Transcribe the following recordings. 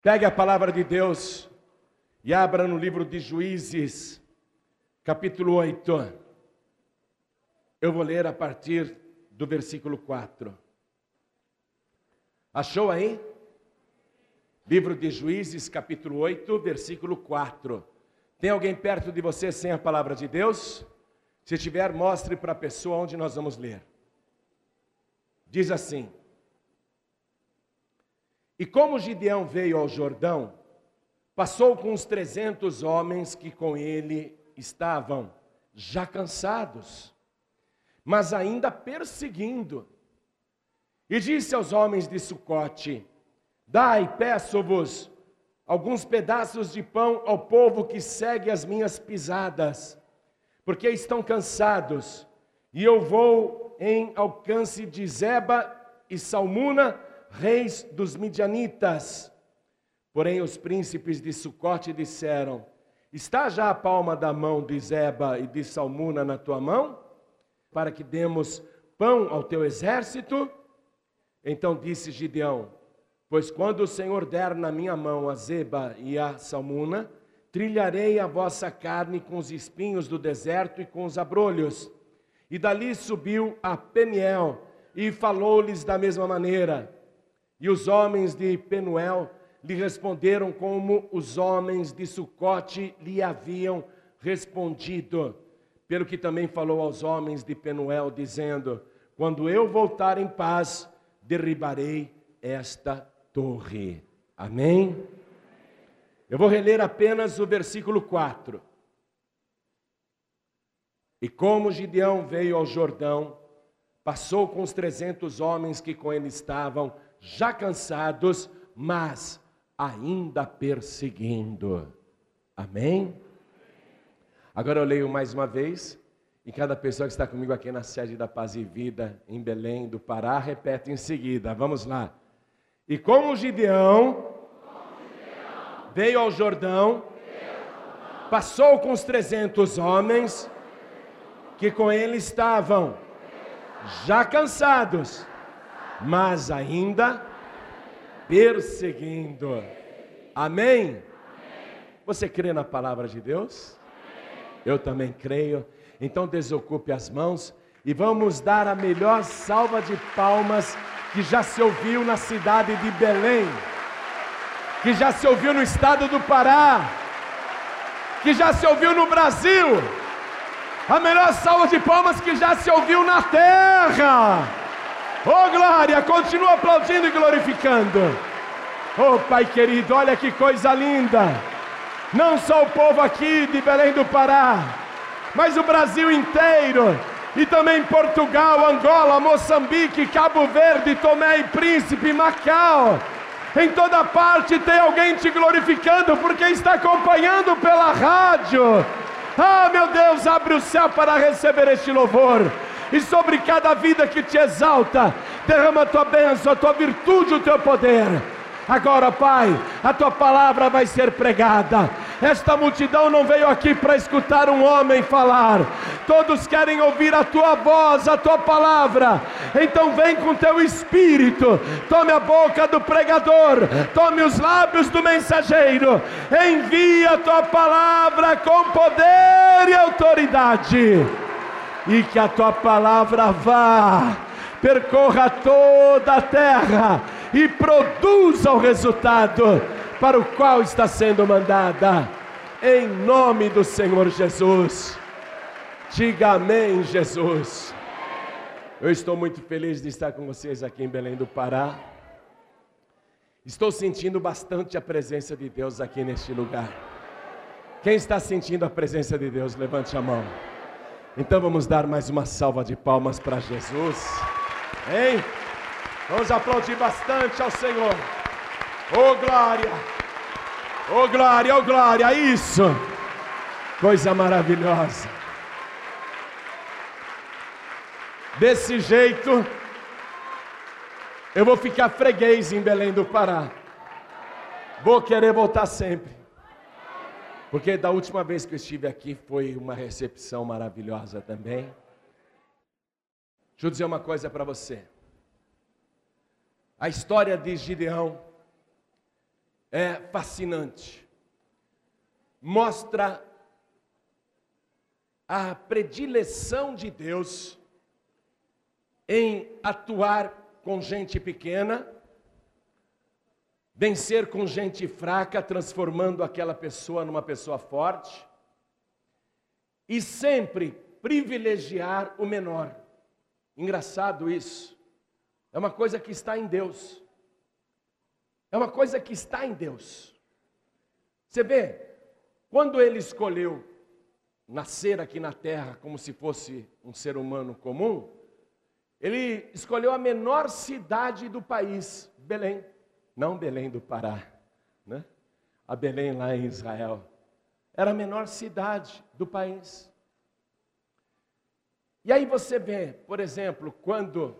Pegue a palavra de Deus e abra no livro de Juízes, capítulo 8. Eu vou ler a partir do versículo 4. Achou aí? Livro de Juízes, capítulo 8, versículo 4. Tem alguém perto de você sem a palavra de Deus? Se tiver, mostre para a pessoa onde nós vamos ler. Diz assim: E como Gideão veio ao Jordão, passou com os trezentos homens que com ele estavam, já cansados, mas ainda perseguindo. E disse aos homens de Sucote: Dai, peço-vos, alguns pedaços de pão ao povo que segue as minhas pisadas, porque estão cansados, e eu vou em alcance de Zeba e Salmuna, reis dos midianitas. Porém, os príncipes de Sucote disseram: Está já a palma da mão de Zeba e de Salmuna na tua mão, para que demos pão ao teu exército? Então disse Gideão: Pois quando o Senhor der na minha mão a Zeba e a Salmuna, trilharei a vossa carne com os espinhos do deserto e com os abrolhos. E dali subiu a Peniel e falou-lhes da mesma maneira. E os homens de Penuel lhe responderam como os homens de Sucote lhe haviam respondido. Pelo que também falou aos homens de Penuel, dizendo: Quando eu voltar em paz, derribarei esta torre. Amém? Eu vou reler apenas o versículo 4. E como Gideão veio ao Jordão, passou com os trezentos homens que com ele estavam, já cansados, mas ainda perseguindo. Amém? Agora eu leio mais uma vez, e cada pessoa que está comigo aqui na sede da Paz e Vida, em Belém do Pará, repete em seguida. Vamos lá. E como Gideão, veio ao Jordão, passou com os trezentos homens que com ele estavam, já cansados, mas ainda perseguindo. Amém? Você crê na palavra de Deus? Eu também creio. Então desocupe as mãos e vamos dar a melhor salva de palmas que já se ouviu na cidade de Belém, que já se ouviu no estado do Pará, que já se ouviu no Brasil, a melhor salva de palmas que já se ouviu na terra. Oh glória, continua aplaudindo e glorificando. Oh Pai querido, olha que coisa linda. Não só o povo aqui de Belém do Pará, mas o Brasil inteiro e também Portugal, Angola, Moçambique, Cabo Verde, Tomé e Príncipe, Macau. Em toda parte tem alguém te glorificando porque está acompanhando pela rádio. Ah, meu Deus, abre o céu para receber este louvor. E sobre cada vida que te exalta, derrama a tua bênção, a tua virtude, o teu poder. Agora, Pai, a tua palavra vai ser pregada. Esta multidão não veio aqui para escutar um homem falar, todos querem ouvir a tua voz, a tua palavra. Então, vem com teu espírito, tome a boca do pregador, tome os lábios do mensageiro, envia a tua palavra com poder e autoridade, e que a tua palavra vá, percorra toda a terra e produza o resultado para o qual está sendo mandada. Em nome do Senhor Jesus. Diga amém, Jesus. Eu estou muito feliz de estar com vocês aqui em Belém do Pará. Estou sentindo bastante a presença de Deus aqui neste lugar. Quem está sentindo a presença de Deus, levante a mão. Então vamos dar mais uma salva de palmas para Jesus. Hein? Vamos aplaudir bastante ao Senhor. Oh glória! Oh glória, oh glória, isso! Coisa maravilhosa. Desse jeito, eu vou ficar freguês em Belém do Pará. Vou querer voltar sempre. Porque da última vez que eu estive aqui foi uma recepção maravilhosa também. Deixa eu dizer uma coisa para você. A história de Gideão é fascinante. Mostra a predileção de Deus em atuar com gente pequena, vencer com gente fraca, transformando aquela pessoa numa pessoa forte, e sempre privilegiar o menor. Engraçado isso. É uma coisa que está em Deus. É uma coisa que está em Deus. Você vê, quando ele escolheu nascer aqui na terra como se fosse um ser humano comum, ele escolheu a menor cidade do país, Belém. Não Belém do Pará, né? A Belém lá em Israel. Era a menor cidade do país. E aí você vê, por exemplo, quando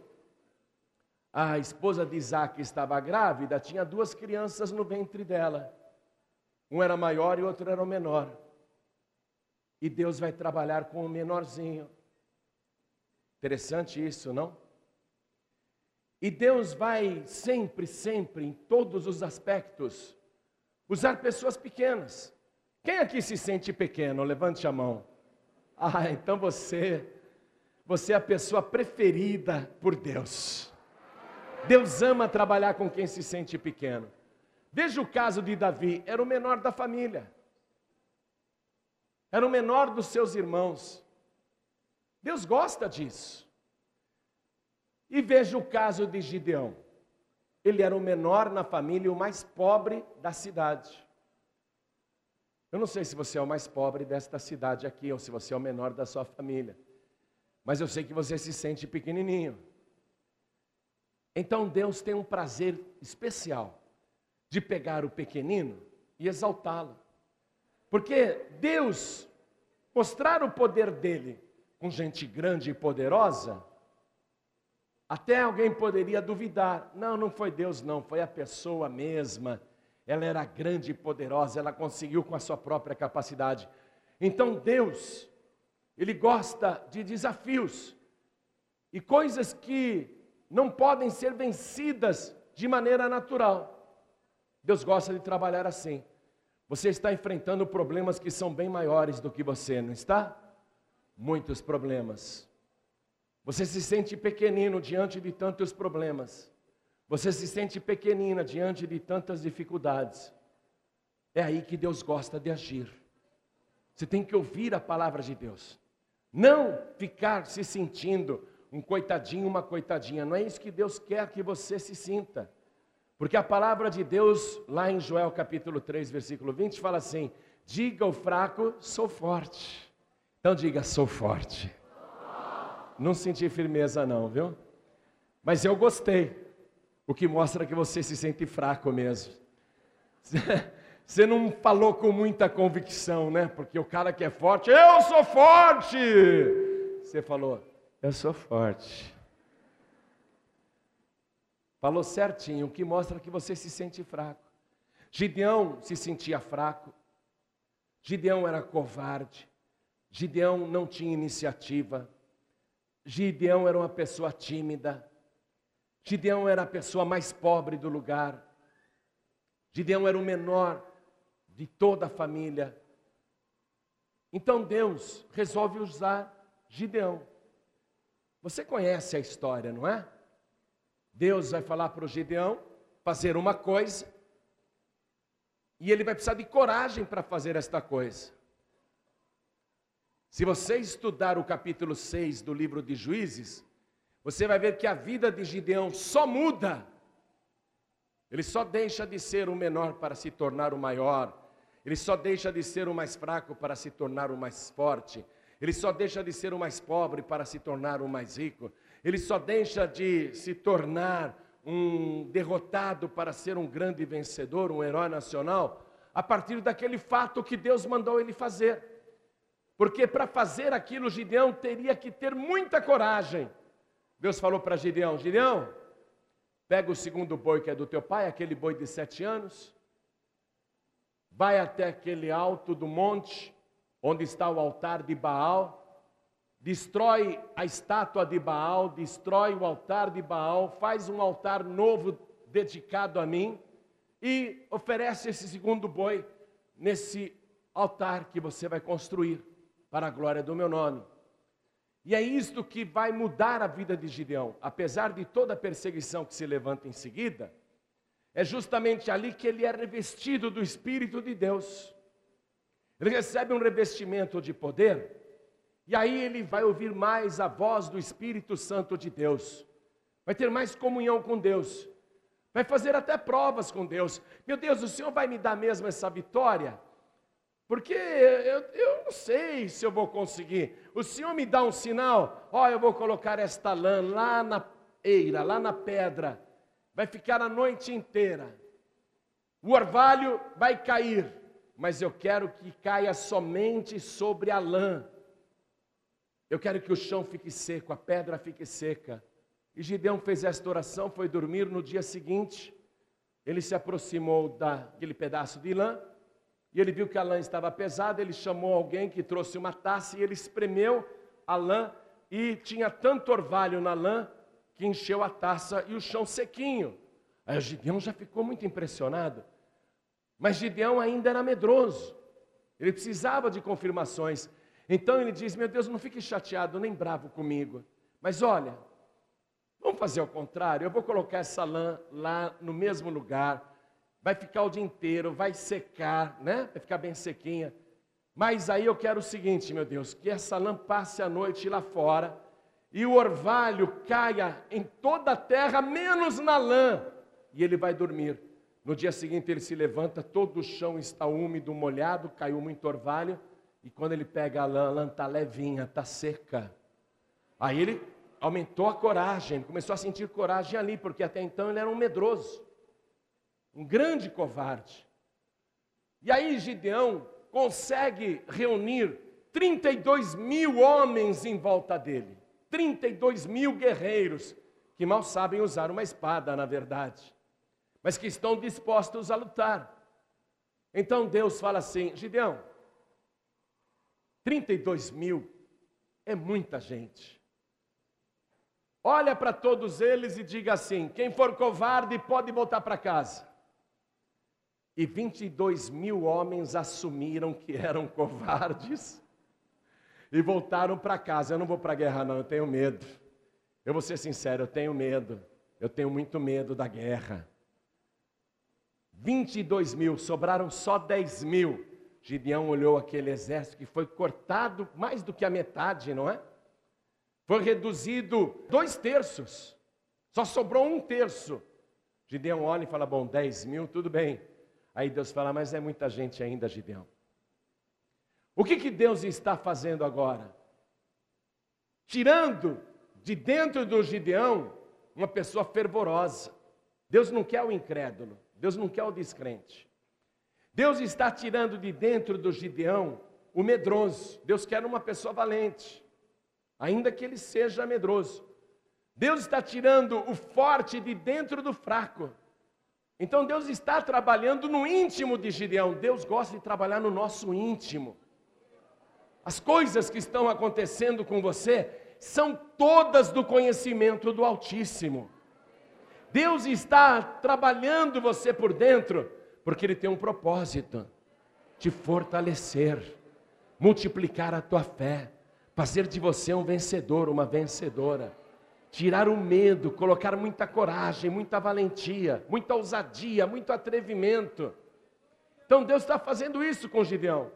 a esposa de Isaac estava grávida, tinha duas crianças no ventre dela. Um era maior e outro era o menor. E Deus vai trabalhar com o menorzinho. Interessante isso, não? E Deus vai sempre, sempre, em todos os aspectos, usar pessoas pequenas. Quem aqui se sente pequeno? Levante a mão. Ah, então você, você é a pessoa preferida por Deus. Deus ama trabalhar com quem se sente pequeno. Veja o caso de Davi, era o menor da família era o menor dos seus irmãos. Deus gosta disso. E veja o caso de Gideão. Ele era o menor na família e o mais pobre da cidade. Eu não sei se você é o mais pobre desta cidade aqui ou se você é o menor da sua família. Mas eu sei que você se sente pequenininho. Então Deus tem um prazer especial de pegar o pequenino e exaltá-lo. Porque Deus mostrar o poder dele com gente grande e poderosa, até alguém poderia duvidar. Não, não foi Deus, não, foi a pessoa mesma. Ela era grande e poderosa, ela conseguiu com a sua própria capacidade. Então Deus, Ele gosta de desafios e coisas que não podem ser vencidas de maneira natural. Deus gosta de trabalhar assim. Você está enfrentando problemas que são bem maiores do que você, não está? Muitos problemas. Você se sente pequenino diante de tantos problemas. Você se sente pequenina diante de tantas dificuldades. É aí que Deus gosta de agir. Você tem que ouvir a palavra de Deus. Não ficar se sentindo um coitadinho, uma coitadinha. Não é isso que Deus quer que você se sinta. Porque a palavra de Deus, lá em Joel capítulo 3, versículo 20, fala assim: diga ao fraco, sou forte. Então diga, sou forte. Não senti firmeza, não, viu? Mas eu gostei. O que mostra que você se sente fraco mesmo. Você não falou com muita convicção, né? Porque o cara que é forte, eu sou forte. Você falou, eu sou forte. Falou certinho, o que mostra que você se sente fraco. Gideão se sentia fraco. Gideão era covarde. Gideão não tinha iniciativa. Gideão era uma pessoa tímida. Gideão era a pessoa mais pobre do lugar. Gideão era o menor de toda a família. Então Deus resolve usar Gideão. Você conhece a história, não é? Deus vai falar para o Gideão fazer uma coisa, e ele vai precisar de coragem para fazer esta coisa. Se você estudar o capítulo 6 do livro de Juízes, você vai ver que a vida de Gideão só muda. Ele só deixa de ser o menor para se tornar o maior. Ele só deixa de ser o mais fraco para se tornar o mais forte. Ele só deixa de ser o mais pobre para se tornar o mais rico ele só deixa de se tornar um derrotado para ser um grande vencedor, um herói nacional, a partir daquele fato que Deus mandou ele fazer. Porque para fazer aquilo, Gideão teria que ter muita coragem. Deus falou para Gideão: Gideão, pega o segundo boi que é do teu pai, aquele boi de sete anos, vai até aquele alto do monte, onde está o altar de Baal, destrói a estátua de Baal, destrói o altar de Baal, faz um altar novo dedicado a mim, e oferece esse segundo boi nesse altar que você vai construir para a glória do meu nome. E é isto que vai mudar a vida de Gideão, apesar de toda a perseguição que se levanta em seguida, é justamente ali que ele é revestido do Espírito de Deus. Ele recebe um revestimento de poder, e aí ele vai ouvir mais a voz do Espírito Santo de Deus, vai ter mais comunhão com Deus, vai fazer até provas com Deus. Meu Deus, o Senhor vai me dar mesmo essa vitória? Porque eu, eu não sei se eu vou conseguir. O Senhor me dá um sinal, ó, eu vou colocar esta lã lá na eira, lá na pedra, vai ficar a noite inteira. O orvalho vai cair, mas eu quero que caia somente sobre a lã. Eu quero que o chão fique seco, a pedra fique seca. E Gideão fez esta oração, foi dormir no dia seguinte. Ele se aproximou daquele pedaço de lã e ele viu que a lã estava pesada. Ele chamou alguém que trouxe uma taça e ele espremeu a lã. E tinha tanto orvalho na lã que encheu a taça e o chão sequinho. Aí o Gideão já ficou muito impressionado. Mas Gideão ainda era medroso. Ele precisava de confirmações. Então ele diz: Meu Deus, não fique chateado nem bravo comigo. Mas olha, Vamos fazer o contrário. Eu vou colocar essa lã lá no mesmo lugar. Vai ficar o dia inteiro, vai secar, né? Vai ficar bem sequinha. Mas aí eu quero o seguinte, meu Deus, que essa lã passe a noite lá fora e o orvalho caia em toda a terra, menos na lã, e ele vai dormir. No dia seguinte ele se levanta, todo o chão está úmido, molhado, caiu muito orvalho, e quando ele pega a lã, a lã está levinha, está seca. Aí ele aumentou a coragem, começou a sentir coragem ali, porque até então ele era um medroso, um grande covarde. E aí Gideão consegue reunir 32 mil homens em volta dele, 32 mil guerreiros, que mal sabem usar uma espada, na verdade, mas que estão dispostos a lutar. Então Deus fala assim: Gideão, 32 mil é muita gente. Olha para todos eles e diga assim: quem for covarde pode voltar para casa. E 22 mil homens assumiram que eram covardes e voltaram para casa. Eu não vou para a guerra, não, eu tenho medo. Eu vou ser sincero, eu tenho medo. Eu tenho muito medo da guerra. 22 mil, sobraram só 10 mil. Gideão olhou aquele exército que foi cortado mais do que a metade, não é? Foi reduzido dois terços, só sobrou um terço. Gideão olha e fala: Bom, 10 mil, tudo bem. Aí Deus fala: Mas é muita gente ainda, Gideão. O que, que Deus está fazendo agora? Tirando de dentro do Gideão uma pessoa fervorosa. Deus não quer o incrédulo, Deus não quer o descrente. Deus está tirando de dentro do Gideão o medroso. Deus quer uma pessoa valente ainda que ele seja medroso. Deus está tirando o forte de dentro do fraco. Então Deus está trabalhando no íntimo de Gideão. Deus gosta de trabalhar no nosso íntimo. As coisas que estão acontecendo com você são todas do conhecimento do Altíssimo. Deus está trabalhando você por dentro, porque Ele tem um propósito: te fortalecer, multiplicar a tua fé fazer de você um vencedor, uma vencedora. Tirar o medo, colocar muita coragem, muita valentia, muita ousadia, muito atrevimento. Então Deus está fazendo isso com Gideão.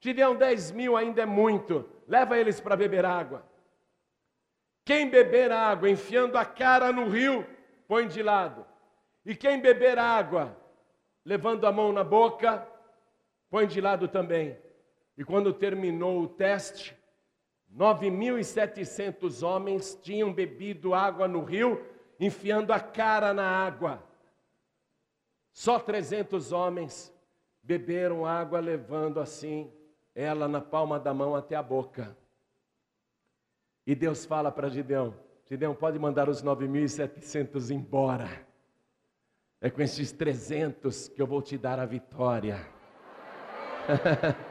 Gideão, 10 mil ainda é muito, leva eles para beber água. Quem beber água enfiando a cara no rio, põe de lado. E quem beber água levando a mão na boca, põe de lado também. E quando terminou o teste, 9.700 homens tinham bebido água no rio, enfiando a cara na água. Só 300 homens beberam água, levando assim ela na palma da mão até a boca. E Deus fala para Gideão: Gideão, pode mandar os 9.700 embora. É com esses 300 que eu vou te dar a vitória.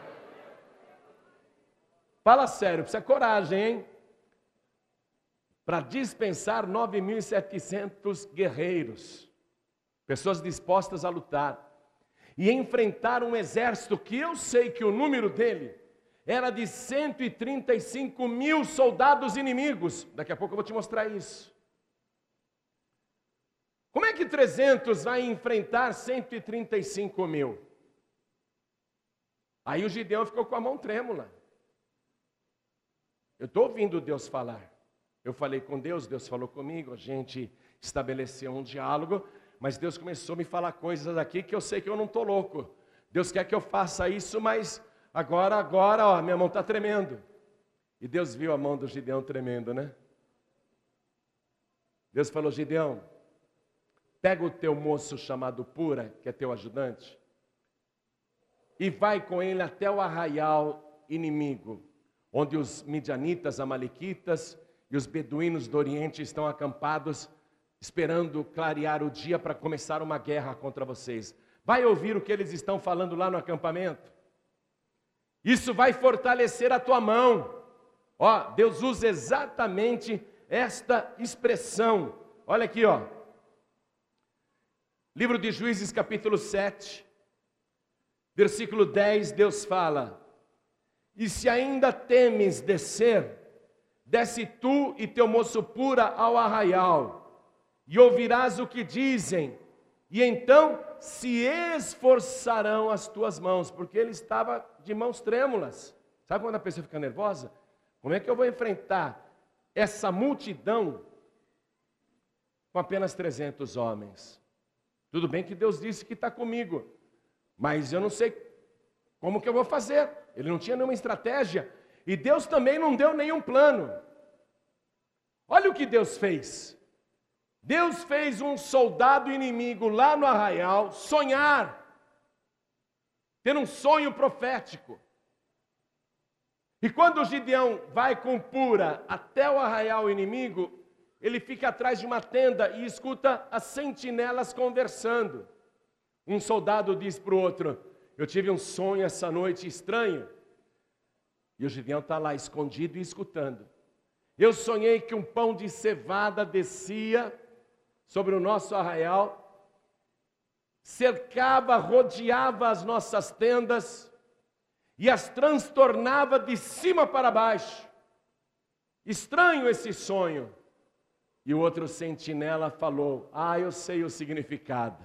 Fala sério, precisa coragem, hein? Para dispensar 9.700 guerreiros. pessoas dispostas a lutar e enfrentar um exército que eu sei que o número dele era de 135 mil soldados inimigos. Daqui a pouco eu vou te mostrar isso. Como é que 300 vai enfrentar 135 mil? Aí o Gideão ficou com a mão trêmula. Eu estou ouvindo Deus falar. Eu falei com Deus, Deus falou comigo, a gente estabeleceu um diálogo, mas Deus começou a me falar coisas aqui que eu sei que eu não estou louco. Deus quer que eu faça isso, mas agora, agora, ó, minha mão está tremendo. E Deus viu a mão do Gideão tremendo, né? Deus falou: Gideão, pega o teu moço chamado Pura, que é teu ajudante, e vai com ele até o arraial inimigo, onde os midianitas, amalequitas e os beduínos do Oriente estão acampados esperando clarear o dia para começar uma guerra contra vocês. Vai ouvir o que eles estão falando lá no acampamento. Isso vai fortalecer a tua mão. Ó, Deus usa exatamente esta expressão. Olha aqui, ó. Livro de Juízes, capítulo 7, versículo 10, Deus fala: E se ainda temes descer, desce tu e teu moço pura ao arraial e ouvirás o que dizem, e então se esforçarão as tuas mãos, porque ele estava de mãos trêmulas. Sabe quando a pessoa fica nervosa? Como é que eu vou enfrentar essa multidão com apenas 300 homens? Tudo bem que Deus disse que está comigo, mas eu não sei como que eu vou fazer. Ele não tinha nenhuma estratégia e Deus também não deu nenhum plano. Olha o que Deus fez. Deus fez um soldado inimigo lá no arraial sonhar, ter um sonho profético. E quando Gideão vai com Pura até o arraial inimigo, ele fica atrás de uma tenda e escuta as sentinelas conversando. Um soldado diz para o outro: Eu tive um sonho essa noite estranho. E o Gideão está lá escondido e escutando. Eu sonhei que um pão de cevada descia sobre o nosso arraial, cercava, rodeava as nossas tendas e as transtornava de cima para baixo. Estranho esse sonho. E o outro sentinela falou: Ah, eu sei o significado.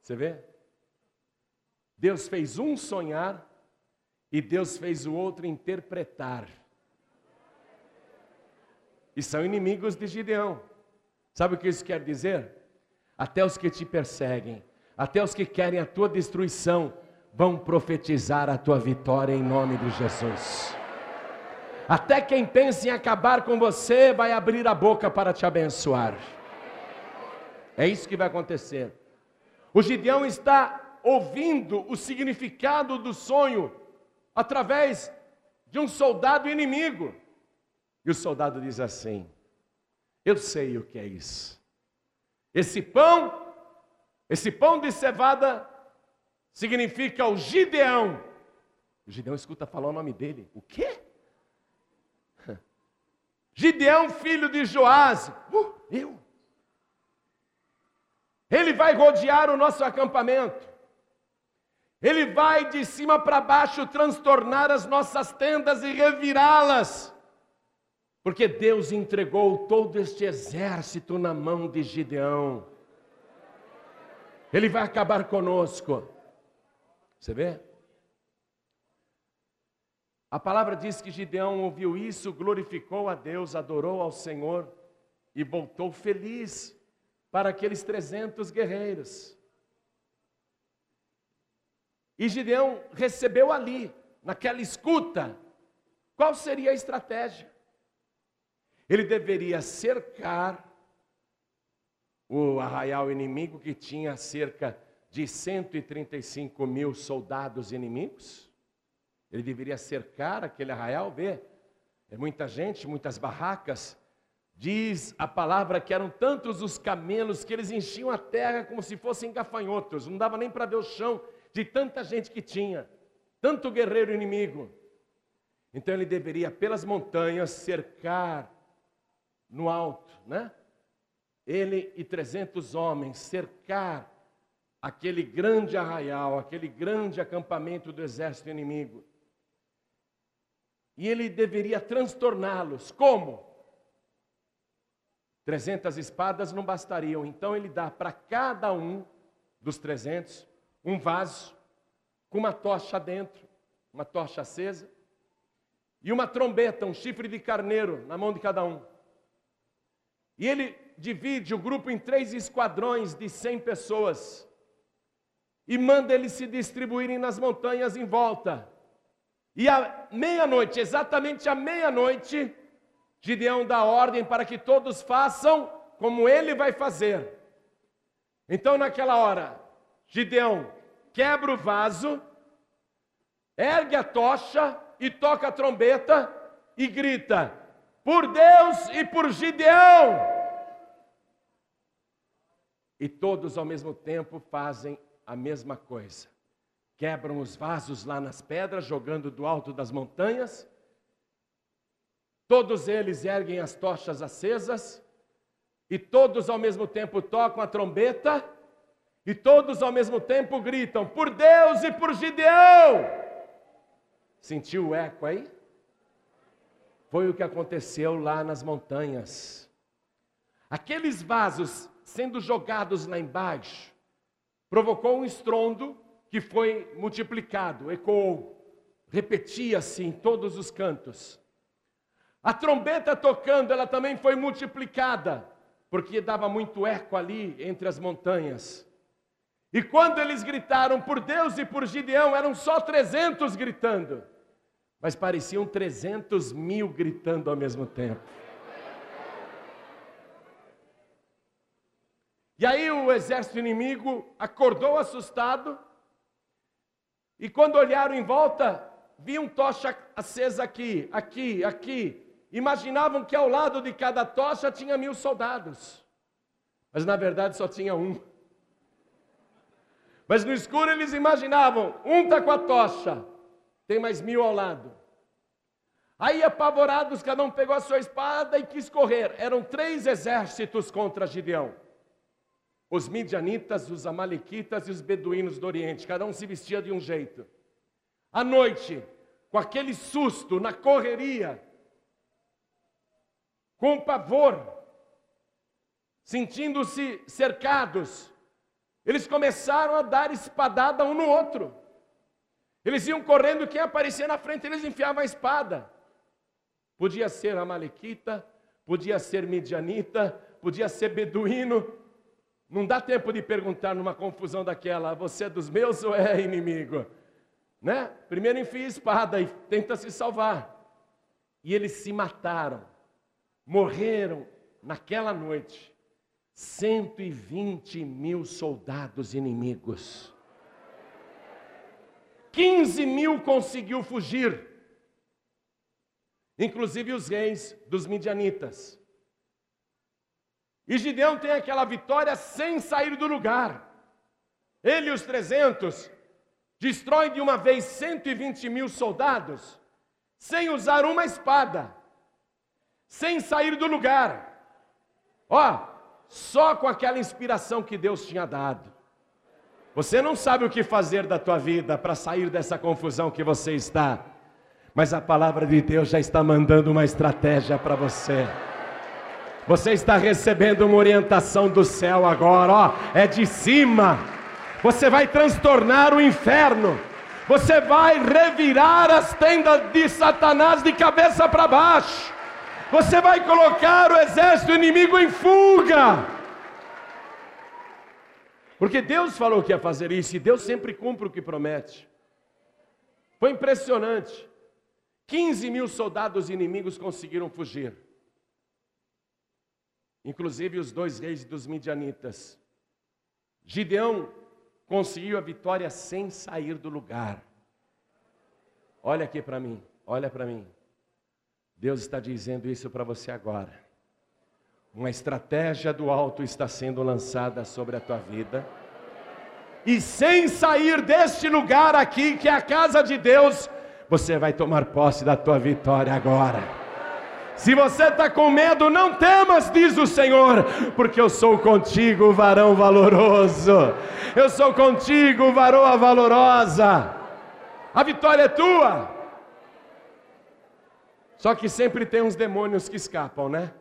Você vê? Deus fez um sonhar e Deus fez o outro interpretar. E são inimigos de Gideão. Sabe o que isso quer dizer? Até os que te perseguem, até os que querem a tua destruição, vão profetizar a tua vitória em nome de Jesus. Até quem pensa em acabar com você vai abrir a boca para te abençoar. É isso que vai acontecer. O Gideão está ouvindo o significado do sonho através de um soldado inimigo. E o soldado diz assim: eu sei o que é isso. Esse pão, esse pão de cevada, significa o Gideão. O Gideão escuta falar o nome dele. O quê? Gideão, filho de Joás. Uh, eu. Ele vai rodear o nosso acampamento. Ele vai de cima para baixo transtornar as nossas tendas e revirá-las. Porque Deus entregou todo este exército na mão de Gideão. Ele vai acabar conosco. Você vê? A palavra diz que Gideão ouviu isso, glorificou a Deus, adorou ao Senhor e voltou feliz para aqueles 300 guerreiros. E Gideão recebeu ali, naquela escuta, qual seria a estratégia? Ele deveria cercar o arraial inimigo que tinha cerca de 135 mil soldados inimigos. Ele deveria cercar aquele arraial, ver. É muita gente, muitas barracas. Diz a palavra que eram tantos os camelos que eles enchiam a terra como se fossem gafanhotos, não dava nem para ver o chão de tanta gente que tinha, tanto guerreiro inimigo. Então ele deveria, pelas montanhas, cercar no alto, né? Ele e 300 homens cercar aquele grande arraial, aquele grande acampamento do exército inimigo. E ele deveria transtorná-los. Como? 300 espadas não bastariam, então ele dá para cada um dos 300 um vaso com uma tocha dentro, uma tocha acesa, e uma trombeta, um chifre de carneiro na mão de cada um. E ele divide o grupo em três esquadrões de 100 pessoas e manda eles se distribuírem nas montanhas em volta. E à meia-noite, exatamente à meia-noite, Gideão dá ordem para que todos façam como ele vai fazer. Então, naquela hora, Gideão quebra o vaso, ergue a tocha e toca a trombeta e grita: Por Deus e por Gideão! E todos ao mesmo tempo fazem a mesma coisa. Quebram os vasos lá nas pedras, jogando do alto das montanhas. Todos eles erguem as tochas acesas. E todos ao mesmo tempo tocam a trombeta. E todos ao mesmo tempo gritam: Por Deus e por Gideão! Sentiu o eco aí? Foi o que aconteceu lá nas montanhas. Aqueles vasos sendo jogados lá embaixo provocou um estrondo que foi multiplicado, ecoou, repetia-se em todos os cantos. A trombeta tocando, ela também foi multiplicada, porque dava muito eco ali entre as montanhas. E quando eles gritaram por Deus e por Gideão, eram só 300 gritando, mas pareciam 300 mil gritando ao mesmo tempo. E aí o exército inimigo acordou assustado, e quando olharam em volta, viam tocha acesa aqui, aqui, aqui. Imaginavam que ao lado de cada tocha tinha mil soldados, mas na verdade só tinha um. Mas no escuro eles imaginavam: um está com a tocha, tem mais mil ao lado. Aí, apavorados, cada um pegou a sua espada e quis correr. Eram três exércitos contra Gideão os midianitas, os amalequitas e os beduínos do Oriente, cada um se vestia de um jeito. À noite, com aquele susto, na correria, com pavor, sentindo-se cercados, eles começaram a dar espadada um no outro. Eles iam correndo, quem aparecia na frente, eles enfiavam a espada. Podia ser amalequita, podia ser midianita, podia ser beduíno, não dá tempo de perguntar numa confusão daquela, você é dos meus ou é inimigo? Né? Primeiro enfia a espada e tenta se salvar. E eles se mataram, morreram naquela noite 120 mil soldados inimigos. 15 mil conseguiu fugir, inclusive os reis dos midianitas. E Gideão tem aquela vitória sem sair do lugar. Ele e os 300 destrói de uma vez 120 mil soldados, sem usar uma espada, sem sair do lugar. Ó, só com aquela inspiração que Deus tinha dado. Você não sabe o que fazer da tua vida para sair dessa confusão que você está, mas a palavra de Deus já está mandando uma estratégia para você. Você está recebendo uma orientação do céu agora, ó, é de cima. Você vai transtornar o inferno. Você vai revirar as tendas de Satanás de cabeça para baixo. Você vai colocar o exército inimigo em fuga. Porque Deus falou que ia fazer isso e Deus sempre cumpre o que promete. Foi impressionante. 15 mil soldados inimigos conseguiram fugir inclusive os dois reis dos midianitas. Gideão conseguiu a vitória sem sair do lugar. Olha aqui para mim, olha para mim. Deus está dizendo isso para você agora. Uma estratégia do alto está sendo lançada sobre a tua vida. E sem sair deste lugar aqui, que é a casa de Deus, você vai tomar posse da tua vitória agora. Se você está com medo, não temas, diz o Senhor, porque eu sou contigo, varão valoroso. Eu sou contigo, varoa valorosa. A vitória é tua. Só que sempre tem uns demônios que escapam, né?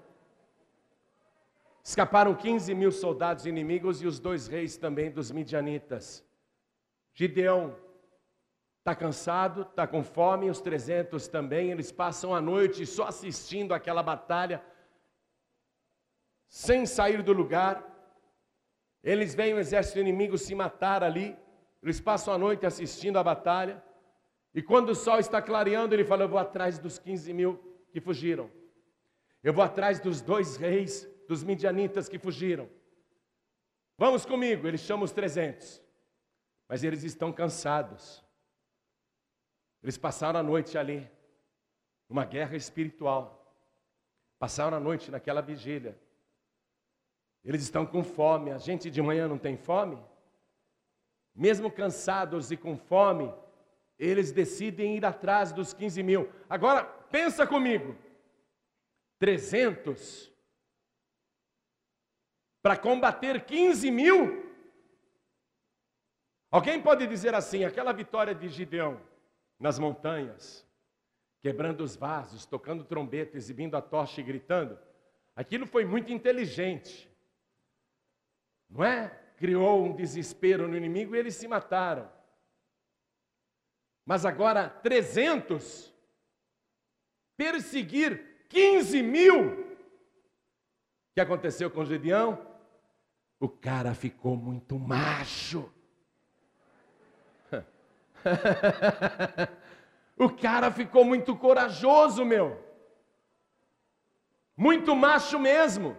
Escaparam 15 mil soldados inimigos e os dois reis também dos midianitas. Gideão está cansado, está com fome, os 300 também. Eles passam a noite só assistindo aquela batalha, sem sair do lugar. Eles veem o exército inimigo se matar ali. Eles passam a noite assistindo a batalha. E quando o sol está clareando, ele fala: Eu vou atrás dos 15 mil que fugiram. Eu vou atrás dos dois reis dos midianitas que fugiram. Vamos comigo, ele chama os 300. Mas eles estão cansados. Eles passaram a noite ali, numa guerra espiritual. Passaram a noite naquela vigília. Eles estão com fome. A gente de manhã não tem fome? Mesmo cansados e com fome, eles decidem ir atrás dos 15 mil. Agora, pensa comigo: 300 para combater 15 mil? Alguém pode dizer assim: aquela vitória de Gideão nas montanhas, quebrando os vasos, tocando trombeta, exibindo a tocha e gritando, aquilo foi muito inteligente, não é? Criou um desespero no inimigo e eles se mataram. Mas agora 300 perseguir 15 mil. O que aconteceu com Gideão? O cara ficou muito macho. o cara ficou muito corajoso, meu. Muito macho mesmo.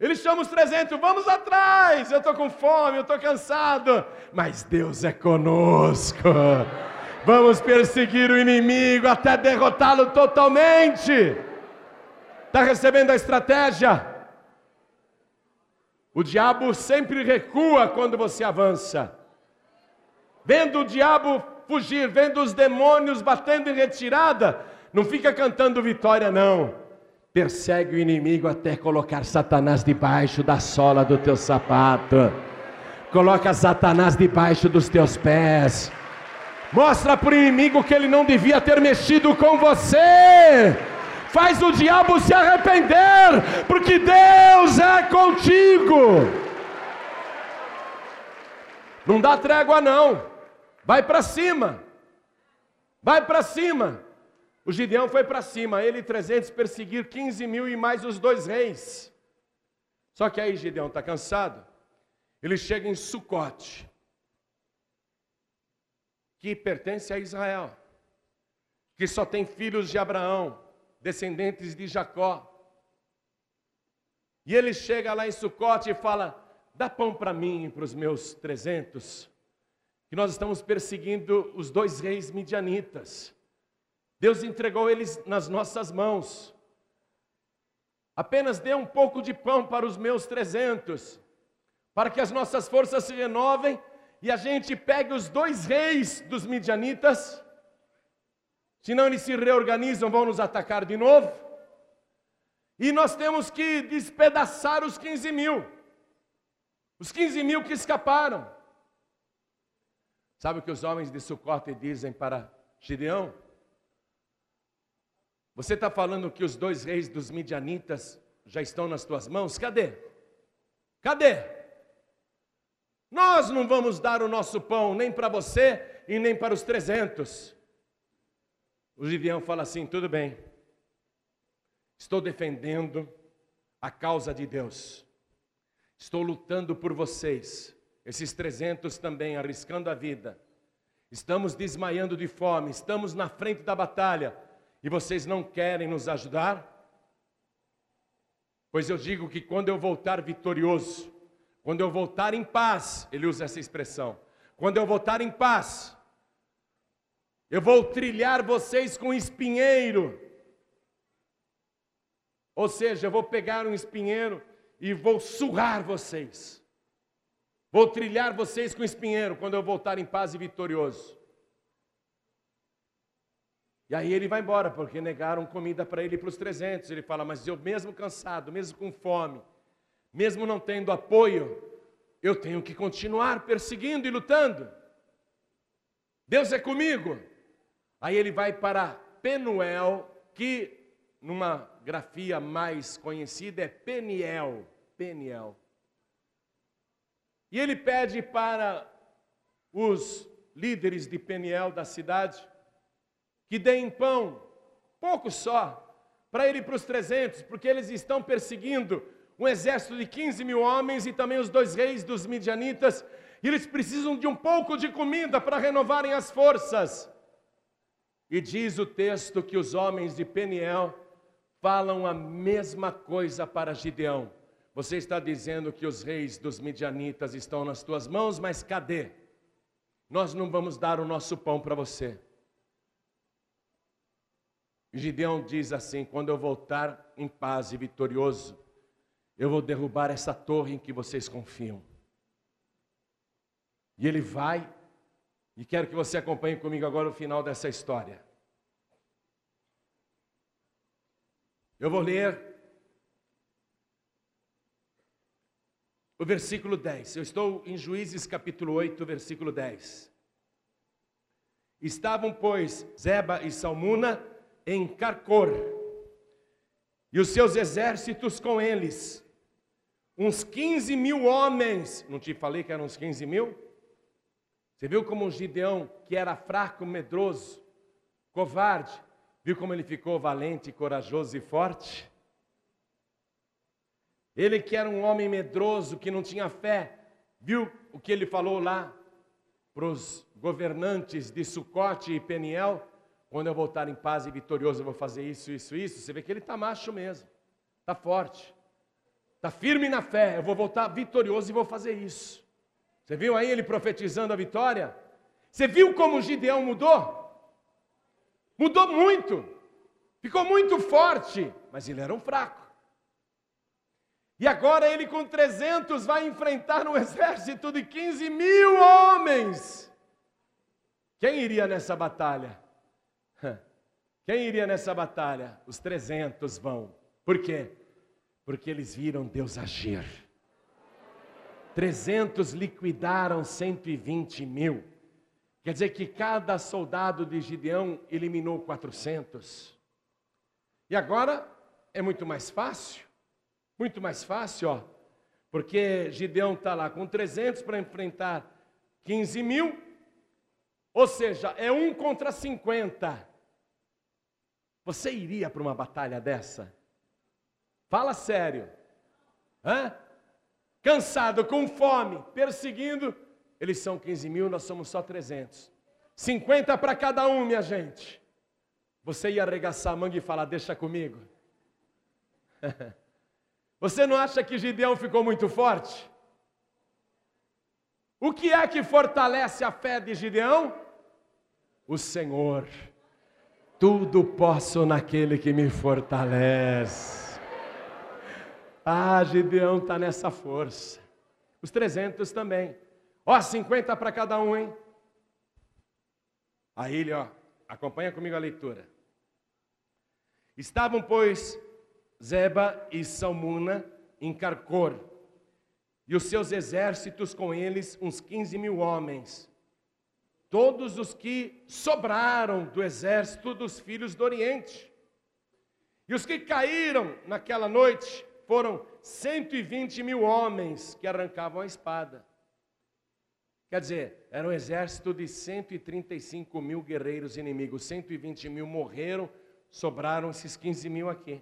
Ele chama os 300, vamos atrás. Eu estou com fome, eu estou cansado. Mas Deus é conosco. Vamos perseguir o inimigo até derrotá-lo totalmente. Está recebendo a estratégia? O diabo sempre recua quando você avança. Vendo o diabo fugir, vendo os demônios batendo em retirada, não fica cantando vitória, não. Persegue o inimigo até colocar Satanás debaixo da sola do teu sapato. Coloca Satanás debaixo dos teus pés. Mostra para o inimigo que ele não devia ter mexido com você faz o diabo se arrepender, porque Deus é contigo. Não dá trégua, não. Vai para cima. Vai para cima. O Gideão foi para cima, ele e 300 perseguir 15 mil e mais os dois reis. Só que aí Gideão está cansado. Ele chega em Sucote, que pertence a Israel, que só tem filhos de Abraão descendentes de Jacó. E ele chega lá em Sucote e fala: dá pão para mim e para os meus trezentos, que nós estamos perseguindo os dois reis midianitas. Deus entregou eles nas nossas mãos. Apenas dê um pouco de pão para os meus trezentos, para que as nossas forças se renovem e a gente pegue os dois reis dos midianitas Senão eles se reorganizam, vão nos atacar de novo. E nós temos que despedaçar os 15 mil. Os 15 mil que escaparam. Sabe o que os homens de Sucote dizem para Gideão? Você está falando que os dois reis dos midianitas já estão nas tuas mãos? Cadê? Cadê? Nós não vamos dar o nosso pão nem para você e nem para os trezentos. O Gideão fala assim: tudo bem, estou defendendo a causa de Deus, estou lutando por vocês, esses 300 também, arriscando a vida, estamos desmaiando de fome, estamos na frente da batalha e vocês não querem nos ajudar? Pois eu digo que quando eu voltar vitorioso, quando eu voltar em paz, ele usa essa expressão, quando eu voltar em paz, eu vou trilhar vocês com espinheiro. Ou seja, eu vou pegar um espinheiro e vou surrar vocês. Vou trilhar vocês com espinheiro quando eu voltar em paz e vitorioso. E aí ele vai embora, porque negaram comida para ele e para os 300. Ele fala: Mas eu, mesmo cansado, mesmo com fome, mesmo não tendo apoio, eu tenho que continuar perseguindo e lutando. Deus é comigo. Aí ele vai para Penuel, que numa grafia mais conhecida é Peniel. Peniel. E ele pede para os líderes de Peniel da cidade que deem pão, pouco só, para ele e para os 300, porque eles estão perseguindo um exército de 15 mil homens e também os dois reis dos midianitas, e eles precisam de um pouco de comida para renovarem as forças. E diz o texto que os homens de Peniel falam a mesma coisa para Gideão. Você está dizendo que os reis dos midianitas estão nas tuas mãos, mas cadê? Nós não vamos dar o nosso pão para você. Gideão diz assim: quando eu voltar em paz e vitorioso, eu vou derrubar essa torre em que vocês confiam. E ele vai, e quero que você acompanhe comigo agora o final dessa história. Eu vou ler o versículo 10. Eu estou em Juízes capítulo 8, versículo 10. Estavam, pois, Zeba e Salmuna em Carcor, e os seus exércitos com eles, uns 15 mil homens. Não te falei que eram uns 15 mil? Você viu como o Gideão, que era fraco, medroso, covarde, viu como ele ficou valente, corajoso e forte? Ele que era um homem medroso, que não tinha fé, viu o que ele falou lá para os governantes de Sucote e Peniel? Quando eu voltar em paz e vitorioso, eu vou fazer isso, isso, isso. Você vê que ele está macho mesmo, está forte. Está firme na fé, eu vou voltar vitorioso e vou fazer isso. Você viu aí ele profetizando a vitória? Você viu como Gideão mudou? Mudou muito, ficou muito forte, mas ele era um fraco. E agora ele com 300 vai enfrentar um exército de 15 mil homens. Quem iria nessa batalha? Quem iria nessa batalha? Os 300 vão. Por quê? porque eles viram Deus agir. 300 liquidaram 120 mil. Quer dizer que cada soldado de Gideão eliminou 400. E agora é muito mais fácil, muito mais fácil, ó, porque Gideão está lá com 300 para enfrentar 15 mil, ou seja, é um contra 50. Você iria para uma batalha dessa? Fala sério. Hã? Cansado, com fome, perseguindo. Eles são 15 mil, nós somos só 300. 50 para cada um, minha gente. Você ia arregaçar a manga e falar: Deixa comigo. Você não acha que Gideão ficou muito forte? O que é que fortalece a fé de Gideão? O Senhor. Tudo posso naquele que me fortalece. Ah, Gideão está nessa força. Os 300 também. Ó, 50 para cada um, hein? Aí ele, ó, acompanha comigo a leitura. Estavam, pois, Zeba e Salmuna em Carcor, e os seus exércitos com eles, uns 15 mil homens. Todos os que sobraram do exército dos filhos do Oriente. E os que caíram naquela noite foram 120 mil homens que arrancavam a espada. Quer dizer, era um exército de 135 mil guerreiros inimigos. 120 mil morreram, sobraram esses 15 mil aqui.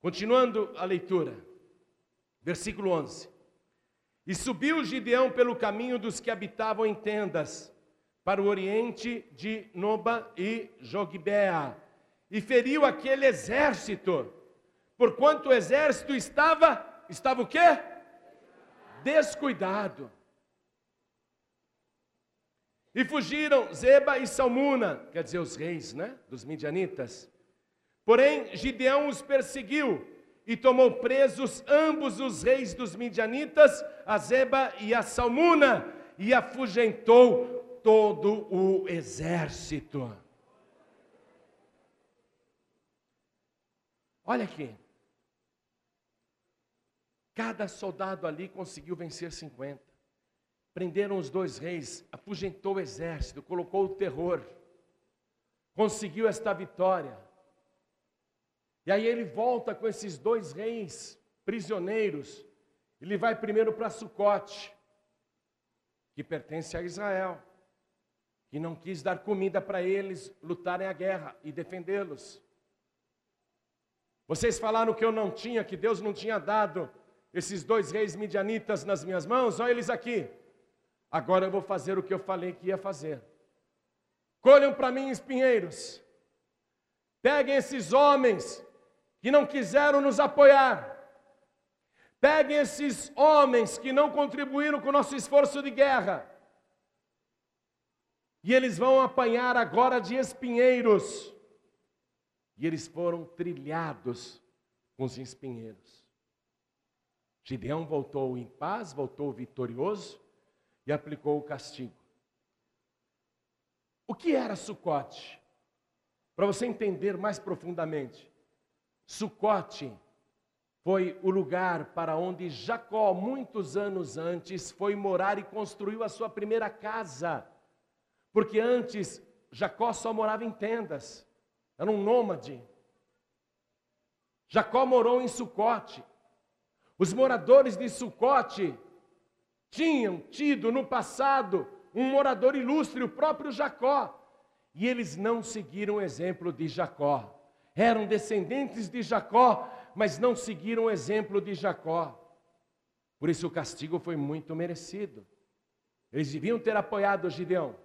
Continuando a leitura, versículo 11: E subiu Gideão pelo caminho dos que habitavam em tendas, para o oriente de Noba e Jogbea, e feriu aquele exército porquanto o exército estava, estava o quê? Descuidado. E fugiram Zeba e Salmuna, quer dizer, os reis, né? Dos midianitas. Porém, Gideão os perseguiu e tomou presos ambos os reis dos midianitas, a Zeba e a Salmuna, e afugentou todo o exército. Olha aqui. Cada soldado ali conseguiu vencer 50. Prenderam os dois reis, afugentou o exército, colocou o terror, conseguiu esta vitória. E aí ele volta com esses dois reis prisioneiros. Ele vai primeiro para Sucote, que pertence a Israel, que não quis dar comida para eles lutarem a guerra e defendê-los. Vocês falaram que eu não tinha, que Deus não tinha dado esses dois reis midianitas nas minhas mãos, olha eles aqui. Agora eu vou fazer o que eu falei que ia fazer. Colham para mim espinheiros. Peguem esses homens que não quiseram nos apoiar. Peguem esses homens que não contribuíram com o nosso esforço de guerra. E eles vão apanhar agora de espinheiros. E eles foram trilhados com os espinheiros. Gideão voltou em paz, voltou vitorioso e aplicou o castigo. O que era Sucote? Para você entender mais profundamente, Sucote foi o lugar para onde Jacó, muitos anos antes, foi morar e construiu a sua primeira casa. Porque antes Jacó só morava em tendas, era um nômade. Jacó morou em Sucote. Os moradores de Sucote tinham tido no passado um morador ilustre, o próprio Jacó, e eles não seguiram o exemplo de Jacó. Eram descendentes de Jacó, mas não seguiram o exemplo de Jacó. Por isso o castigo foi muito merecido. Eles deviam ter apoiado Gideão.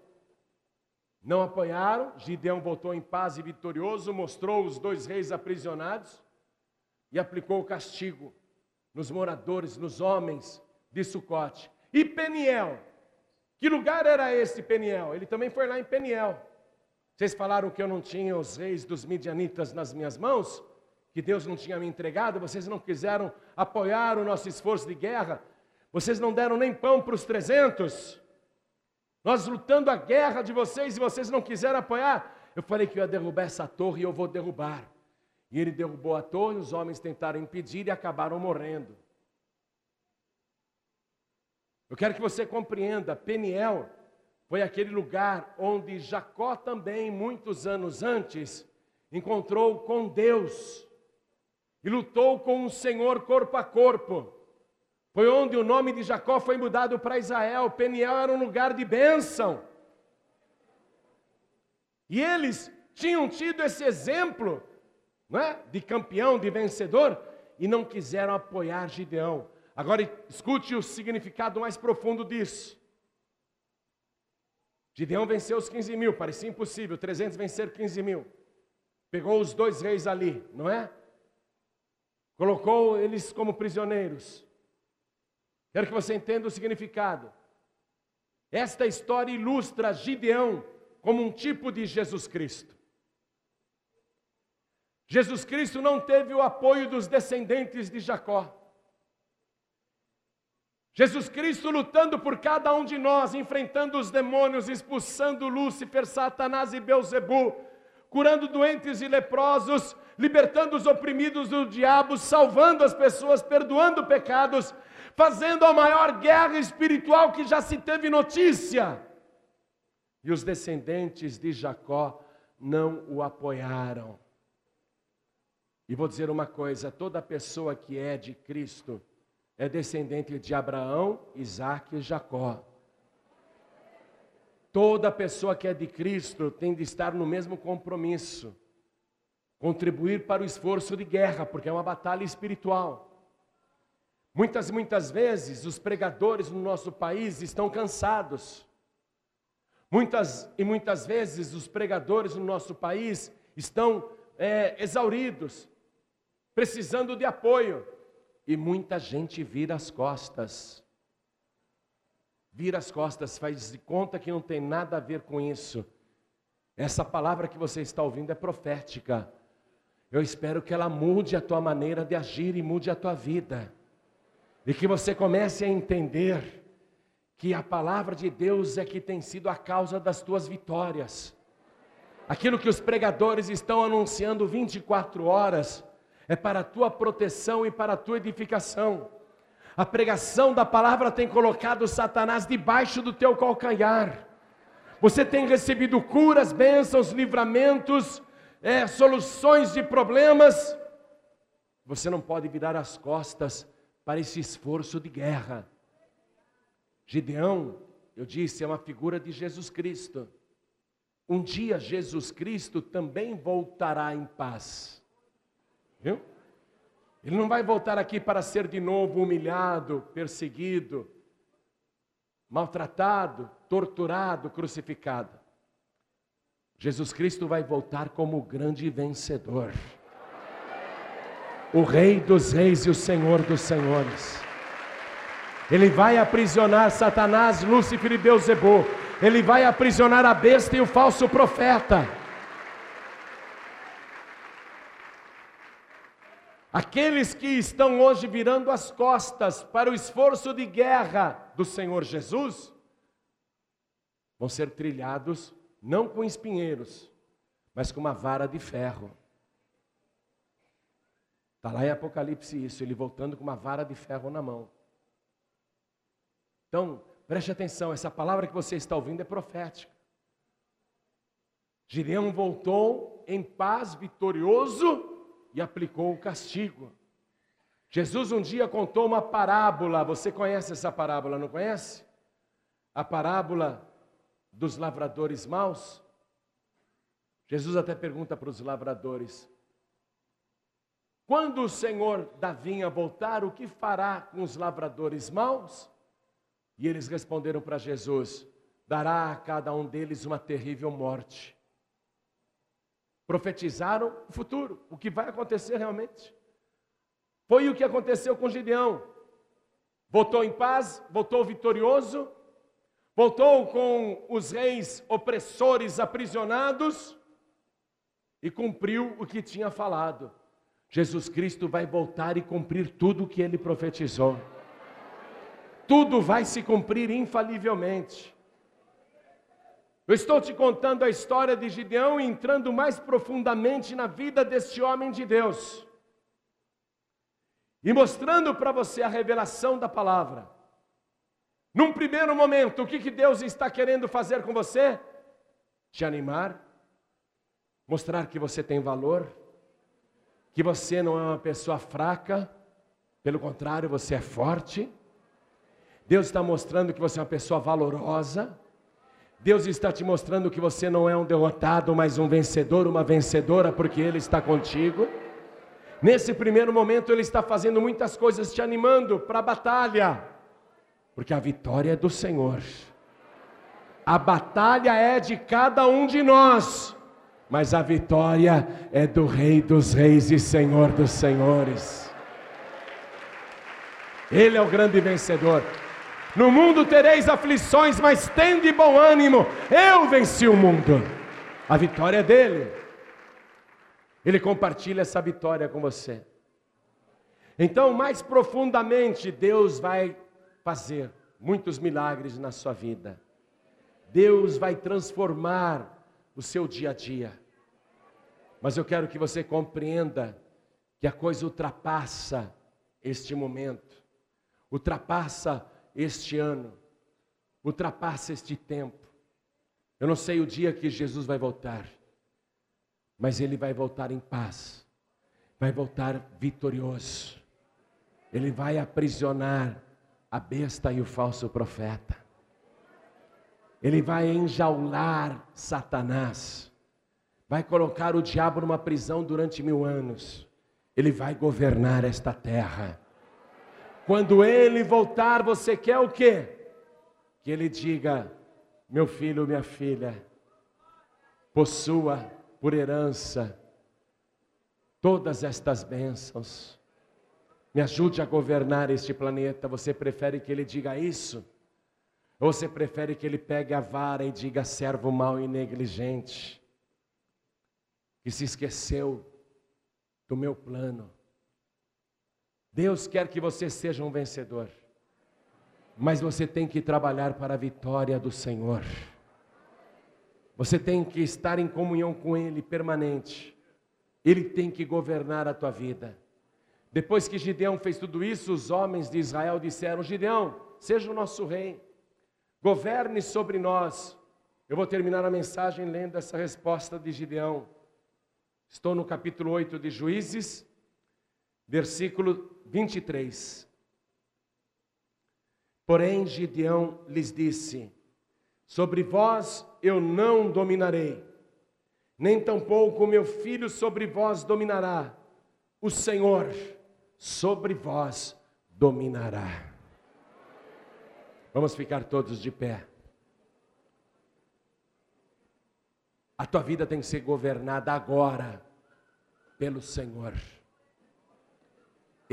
Não apoiaram, Gideão voltou em paz e vitorioso, mostrou os dois reis aprisionados e aplicou o castigo nos moradores, nos homens de Sucote. E Peniel? Que lugar era esse Peniel? Ele também foi lá em Peniel. Vocês falaram que eu não tinha os reis dos midianitas nas minhas mãos? Que Deus não tinha me entregado? Vocês não quiseram apoiar o nosso esforço de guerra? Vocês não deram nem pão para os trezentos? Nós lutando a guerra de vocês e vocês não quiseram apoiar? Eu falei que eu ia derrubar essa torre e eu vou derrubar. E ele derrubou a torre, os homens tentaram impedir e acabaram morrendo. Eu quero que você compreenda, Peniel foi aquele lugar onde Jacó também, muitos anos antes, encontrou com Deus e lutou com o Senhor corpo a corpo. Foi onde o nome de Jacó foi mudado para Israel. Peniel era um lugar de bênção. E eles tinham tido esse exemplo não é? de campeão, de vencedor, e não quiseram apoiar Gideão. Agora escute o significado mais profundo disso. Gideão venceu os 15 mil, parecia impossível, 300 vencer 15 mil. Pegou os dois reis ali, não é? Colocou eles como prisioneiros. Quero que você entenda o significado. Esta história ilustra Gideão como um tipo de Jesus Cristo. Jesus Cristo não teve o apoio dos descendentes de Jacó. Jesus Cristo lutando por cada um de nós, enfrentando os demônios, expulsando Lúcifer, Satanás e Beuzebu, curando doentes e leprosos, libertando os oprimidos do diabo, salvando as pessoas, perdoando pecados, fazendo a maior guerra espiritual que já se teve notícia. E os descendentes de Jacó não o apoiaram. E vou dizer uma coisa: toda pessoa que é de Cristo é descendente de Abraão, Isaac e Jacó. Toda pessoa que é de Cristo tem de estar no mesmo compromisso, contribuir para o esforço de guerra, porque é uma batalha espiritual. Muitas, muitas vezes os pregadores no nosso país estão cansados. Muitas e muitas vezes os pregadores no nosso país estão é, exauridos, precisando de apoio. E muita gente vira as costas. Vira as costas, faz de conta que não tem nada a ver com isso. Essa palavra que você está ouvindo é profética. Eu espero que ela mude a tua maneira de agir e mude a tua vida. E que você comece a entender que a palavra de Deus é que tem sido a causa das tuas vitórias. Aquilo que os pregadores estão anunciando 24 horas, é para a tua proteção e para a tua edificação. A pregação da palavra tem colocado Satanás debaixo do teu calcanhar. Você tem recebido curas, bênçãos, livramentos, é, soluções de problemas. Você não pode virar as costas para esse esforço de guerra. Gideão, eu disse, é uma figura de Jesus Cristo. Um dia Jesus Cristo também voltará em paz. Viu? Ele não vai voltar aqui para ser de novo humilhado, perseguido, maltratado, torturado, crucificado. Jesus Cristo vai voltar como o grande vencedor. O Rei dos Reis e o Senhor dos Senhores. Ele vai aprisionar Satanás, Lúcifer e Beuzebu. Ele vai aprisionar a besta e o falso profeta. Aqueles que estão hoje virando as costas para o esforço de guerra do Senhor Jesus, vão ser trilhados não com espinheiros, mas com uma vara de ferro. Está lá em Apocalipse isso, ele voltando com uma vara de ferro na mão. Então, preste atenção, essa palavra que você está ouvindo é profética. Gideão voltou em paz, vitorioso, e aplicou o castigo. Jesus um dia contou uma parábola, você conhece essa parábola, não conhece? A parábola dos lavradores maus. Jesus até pergunta para os lavradores: quando o Senhor da vinha voltar, o que fará com os lavradores maus? E eles responderam para Jesus: dará a cada um deles uma terrível morte profetizaram o futuro, o que vai acontecer realmente. Foi o que aconteceu com Gideão. Voltou em paz, voltou vitorioso, voltou com os reis opressores aprisionados e cumpriu o que tinha falado. Jesus Cristo vai voltar e cumprir tudo o que ele profetizou. Tudo vai se cumprir infalivelmente. Eu estou te contando a história de Gideão e entrando mais profundamente na vida deste homem de Deus. E mostrando para você a revelação da palavra. Num primeiro momento, o que, que Deus está querendo fazer com você? Te animar, mostrar que você tem valor, que você não é uma pessoa fraca, pelo contrário, você é forte. Deus está mostrando que você é uma pessoa valorosa. Deus está te mostrando que você não é um derrotado, mas um vencedor, uma vencedora, porque Ele está contigo. Nesse primeiro momento, Ele está fazendo muitas coisas te animando para a batalha, porque a vitória é do Senhor. A batalha é de cada um de nós, mas a vitória é do Rei dos Reis e Senhor dos Senhores. Ele é o grande vencedor. No mundo tereis aflições, mas tende bom ânimo. Eu venci o mundo. A vitória é dele. Ele compartilha essa vitória com você. Então, mais profundamente, Deus vai fazer muitos milagres na sua vida. Deus vai transformar o seu dia a dia. Mas eu quero que você compreenda que a coisa ultrapassa este momento, ultrapassa este ano, ultrapassa este tempo. Eu não sei o dia que Jesus vai voltar, mas ele vai voltar em paz, vai voltar vitorioso. Ele vai aprisionar a besta e o falso profeta. Ele vai enjaular Satanás, vai colocar o diabo numa prisão durante mil anos. Ele vai governar esta terra. Quando ele voltar, você quer o quê? Que ele diga: meu filho, minha filha, possua por herança todas estas bênçãos. Me ajude a governar este planeta. Você prefere que ele diga isso? Ou você prefere que ele pegue a vara e diga servo mau e negligente, que se esqueceu do meu plano? Deus quer que você seja um vencedor, mas você tem que trabalhar para a vitória do Senhor. Você tem que estar em comunhão com Ele permanente. Ele tem que governar a tua vida. Depois que Gideão fez tudo isso, os homens de Israel disseram: Gideão, seja o nosso rei, governe sobre nós. Eu vou terminar a mensagem lendo essa resposta de Gideão. Estou no capítulo 8 de Juízes, versículo 23. Porém, Gideão lhes disse: Sobre vós eu não dominarei, nem tampouco meu filho sobre vós dominará. O Senhor sobre vós dominará. Vamos ficar todos de pé. A tua vida tem que ser governada agora pelo Senhor.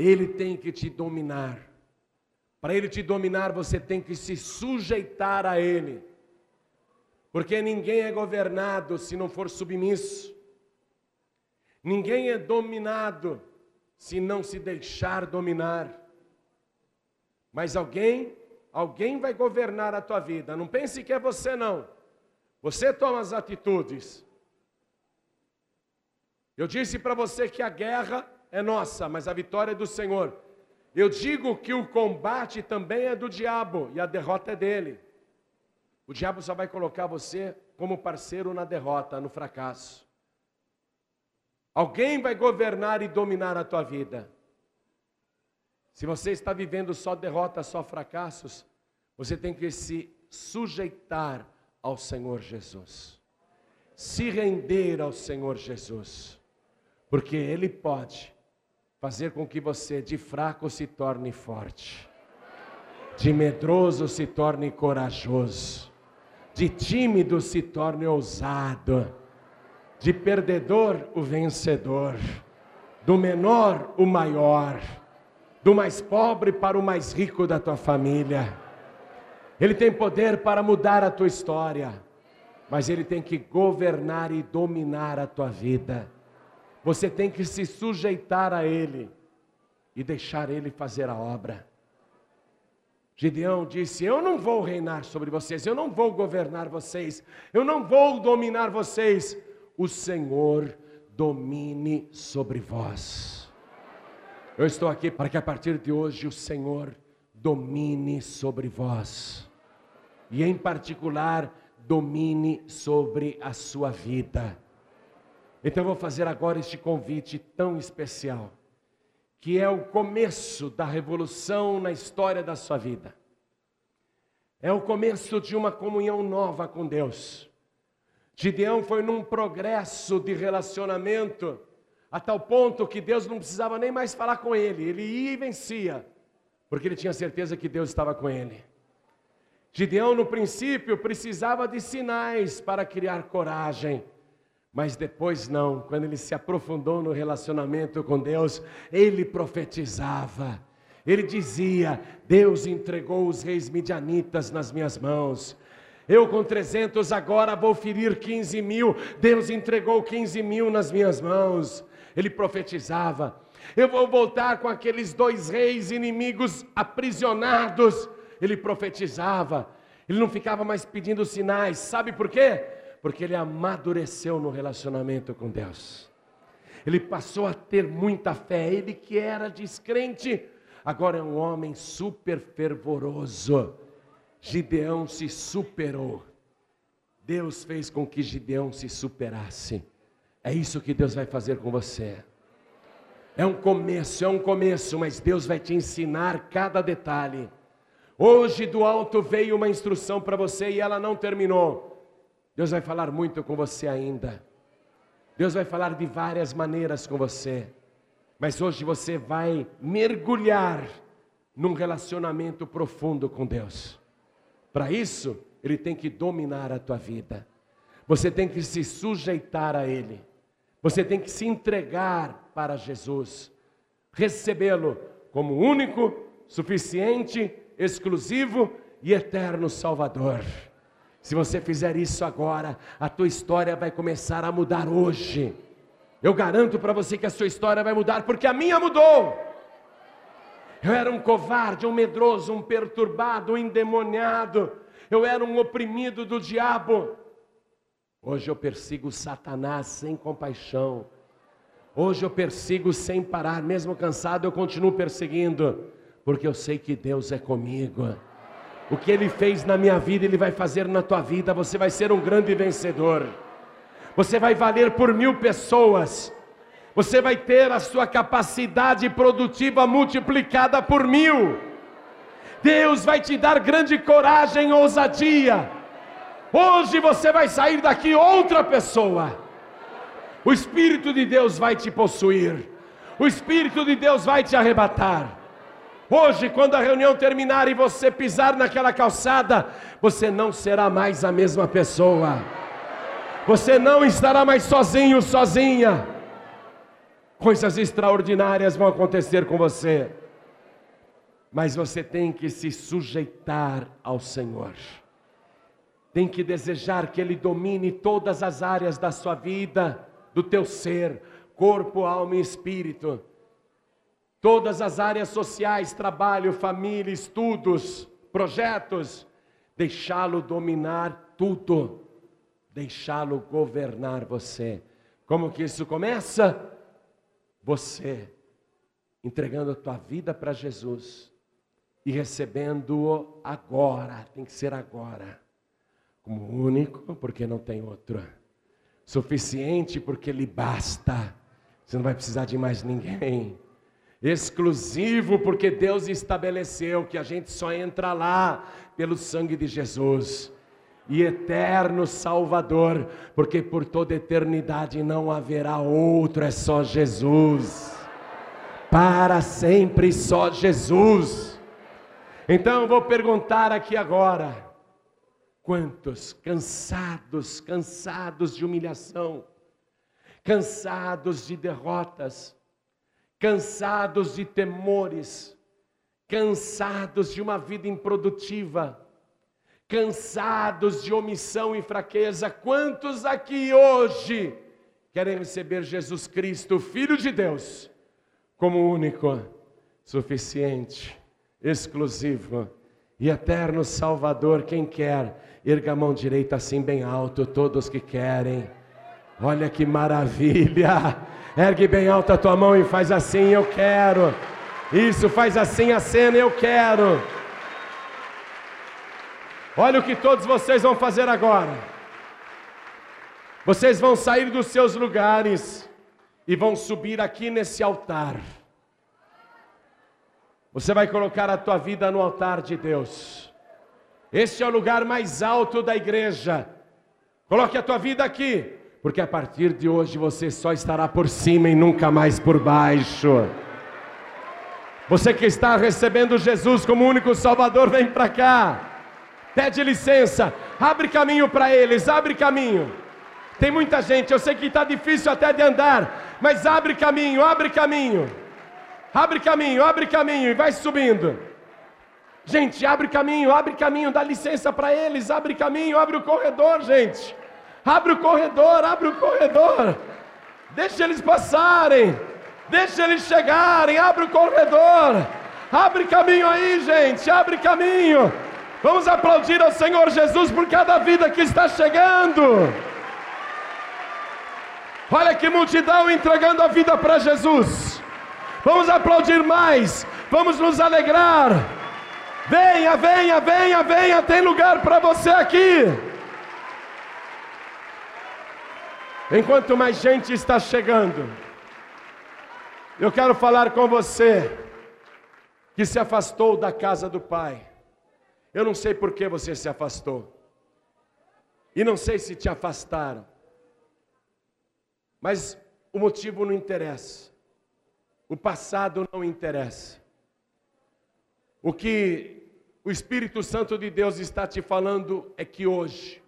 Ele tem que te dominar. Para ele te dominar, você tem que se sujeitar a ele. Porque ninguém é governado se não for submisso. Ninguém é dominado se não se deixar dominar. Mas alguém, alguém vai governar a tua vida. Não pense que é você não. Você toma as atitudes. Eu disse para você que a guerra é nossa, mas a vitória é do Senhor. Eu digo que o combate também é do diabo e a derrota é dele. O diabo só vai colocar você como parceiro na derrota, no fracasso. Alguém vai governar e dominar a tua vida. Se você está vivendo só derrotas, só fracassos, você tem que se sujeitar ao Senhor Jesus. Se render ao Senhor Jesus. Porque Ele pode fazer com que você de fraco se torne forte, de medroso se torne corajoso, de tímido se torne ousado. De perdedor o vencedor, do menor o maior, do mais pobre para o mais rico da tua família. Ele tem poder para mudar a tua história, mas ele tem que governar e dominar a tua vida. Você tem que se sujeitar a ele e deixar ele fazer a obra. Gideão disse: Eu não vou reinar sobre vocês, eu não vou governar vocês, eu não vou dominar vocês, o Senhor domine sobre vós. Eu estou aqui para que a partir de hoje o Senhor domine sobre vós, e em particular, domine sobre a sua vida. Então eu vou fazer agora este convite tão especial, que é o começo da revolução na história da sua vida. É o começo de uma comunhão nova com Deus. Gideão foi num progresso de relacionamento, a tal ponto que Deus não precisava nem mais falar com ele, ele ia e vencia, porque ele tinha certeza que Deus estava com ele. Gideão, no princípio, precisava de sinais para criar coragem, mas depois não, quando ele se aprofundou no relacionamento com Deus, ele profetizava. Ele dizia: Deus entregou os reis midianitas nas minhas mãos. Eu com 300 agora vou ferir 15 mil. Deus entregou 15 mil nas minhas mãos. Ele profetizava. Eu vou voltar com aqueles dois reis inimigos aprisionados. Ele profetizava. Ele não ficava mais pedindo sinais. Sabe por quê? Porque ele amadureceu no relacionamento com Deus. Ele passou a ter muita fé. Ele que era descrente, agora é um homem super fervoroso Gideão se superou. Deus fez com que Gideão se superasse. É isso que Deus vai fazer com você. É um começo, é um começo, mas Deus vai te ensinar cada detalhe. Hoje do alto veio uma instrução para você e ela não terminou. Deus vai falar muito com você ainda. Deus vai falar de várias maneiras com você. Mas hoje você vai mergulhar num relacionamento profundo com Deus. Para isso, ele tem que dominar a tua vida. Você tem que se sujeitar a ele. Você tem que se entregar para Jesus. Recebê-lo como único, suficiente, exclusivo e eterno Salvador. Se você fizer isso agora, a tua história vai começar a mudar hoje. Eu garanto para você que a sua história vai mudar, porque a minha mudou. Eu era um covarde, um medroso, um perturbado, um endemoniado. Eu era um oprimido do diabo. Hoje eu persigo Satanás sem compaixão. Hoje eu persigo sem parar, mesmo cansado, eu continuo perseguindo, porque eu sei que Deus é comigo. O que Ele fez na minha vida, Ele vai fazer na tua vida. Você vai ser um grande vencedor. Você vai valer por mil pessoas. Você vai ter a sua capacidade produtiva multiplicada por mil. Deus vai te dar grande coragem e ousadia. Hoje você vai sair daqui outra pessoa. O Espírito de Deus vai te possuir. O Espírito de Deus vai te arrebatar. Hoje, quando a reunião terminar e você pisar naquela calçada, você não será mais a mesma pessoa. Você não estará mais sozinho, sozinha. Coisas extraordinárias vão acontecer com você. Mas você tem que se sujeitar ao Senhor. Tem que desejar que Ele domine todas as áreas da sua vida, do teu ser, corpo, alma e espírito todas as áreas sociais, trabalho, família, estudos, projetos, deixá-lo dominar tudo, deixá-lo governar você. Como que isso começa? Você entregando a tua vida para Jesus e recebendo-o agora, tem que ser agora, como único, porque não tem outro, suficiente, porque lhe basta, você não vai precisar de mais ninguém exclusivo, porque Deus estabeleceu que a gente só entra lá pelo sangue de Jesus. E eterno Salvador, porque por toda eternidade não haverá outro, é só Jesus. Para sempre só Jesus. Então vou perguntar aqui agora: quantos cansados, cansados de humilhação, cansados de derrotas, cansados de temores, cansados de uma vida improdutiva, cansados de omissão e fraqueza. Quantos aqui hoje querem receber Jesus Cristo, Filho de Deus, como único, suficiente, exclusivo e eterno Salvador? Quem quer, erga a mão direita assim bem alto, todos que querem. Olha que maravilha! Ergue bem alta a tua mão e faz assim, eu quero. Isso, faz assim a cena, eu quero. Olha o que todos vocês vão fazer agora. Vocês vão sair dos seus lugares e vão subir aqui nesse altar. Você vai colocar a tua vida no altar de Deus. Este é o lugar mais alto da igreja. Coloque a tua vida aqui porque a partir de hoje você só estará por cima e nunca mais por baixo. Você que está recebendo Jesus como único Salvador, vem para cá. Pede licença, abre caminho para eles, abre caminho. Tem muita gente, eu sei que está difícil até de andar, mas abre caminho, abre caminho. Abre caminho, abre caminho e vai subindo. Gente, abre caminho, abre caminho, dá licença para eles, abre caminho, abre o corredor, gente. Abre o corredor, abre o corredor. Deixa eles passarem. Deixa eles chegarem. Abre o corredor. Abre caminho aí, gente. Abre caminho. Vamos aplaudir ao Senhor Jesus por cada vida que está chegando. Olha que multidão entregando a vida para Jesus. Vamos aplaudir mais. Vamos nos alegrar. Venha, venha, venha, venha. Tem lugar para você aqui. Enquanto mais gente está chegando, eu quero falar com você que se afastou da casa do Pai. Eu não sei por que você se afastou, e não sei se te afastaram, mas o motivo não interessa, o passado não interessa. O que o Espírito Santo de Deus está te falando é que hoje,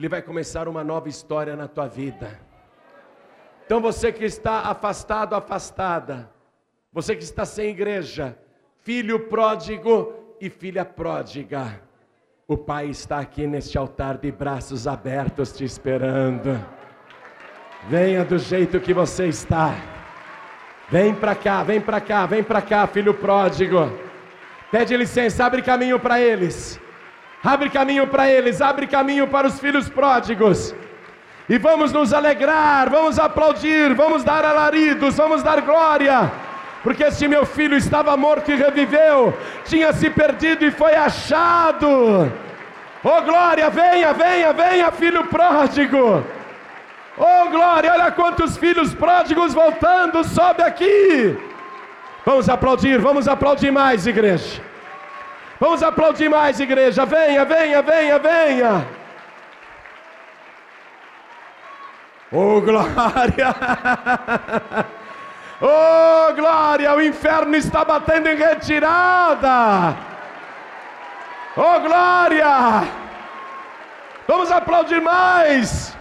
ele vai começar uma nova história na tua vida. Então você que está afastado, afastada, você que está sem igreja, filho pródigo e filha pródiga, o Pai está aqui neste altar de braços abertos te esperando. Venha do jeito que você está. Vem para cá, vem para cá, vem para cá, filho pródigo. Pede licença, abre caminho para eles. Abre caminho para eles, abre caminho para os filhos pródigos. E vamos nos alegrar, vamos aplaudir, vamos dar alaridos, vamos dar glória. Porque este meu filho estava morto e reviveu, tinha se perdido e foi achado. Oh glória, venha, venha, venha, filho pródigo. Oh glória, olha quantos filhos pródigos voltando, sobe aqui. Vamos aplaudir, vamos aplaudir mais, igreja. Vamos aplaudir mais, igreja. Venha, venha, venha, venha. Oh glória! Oh glória! O inferno está batendo em retirada. Oh glória! Vamos aplaudir mais.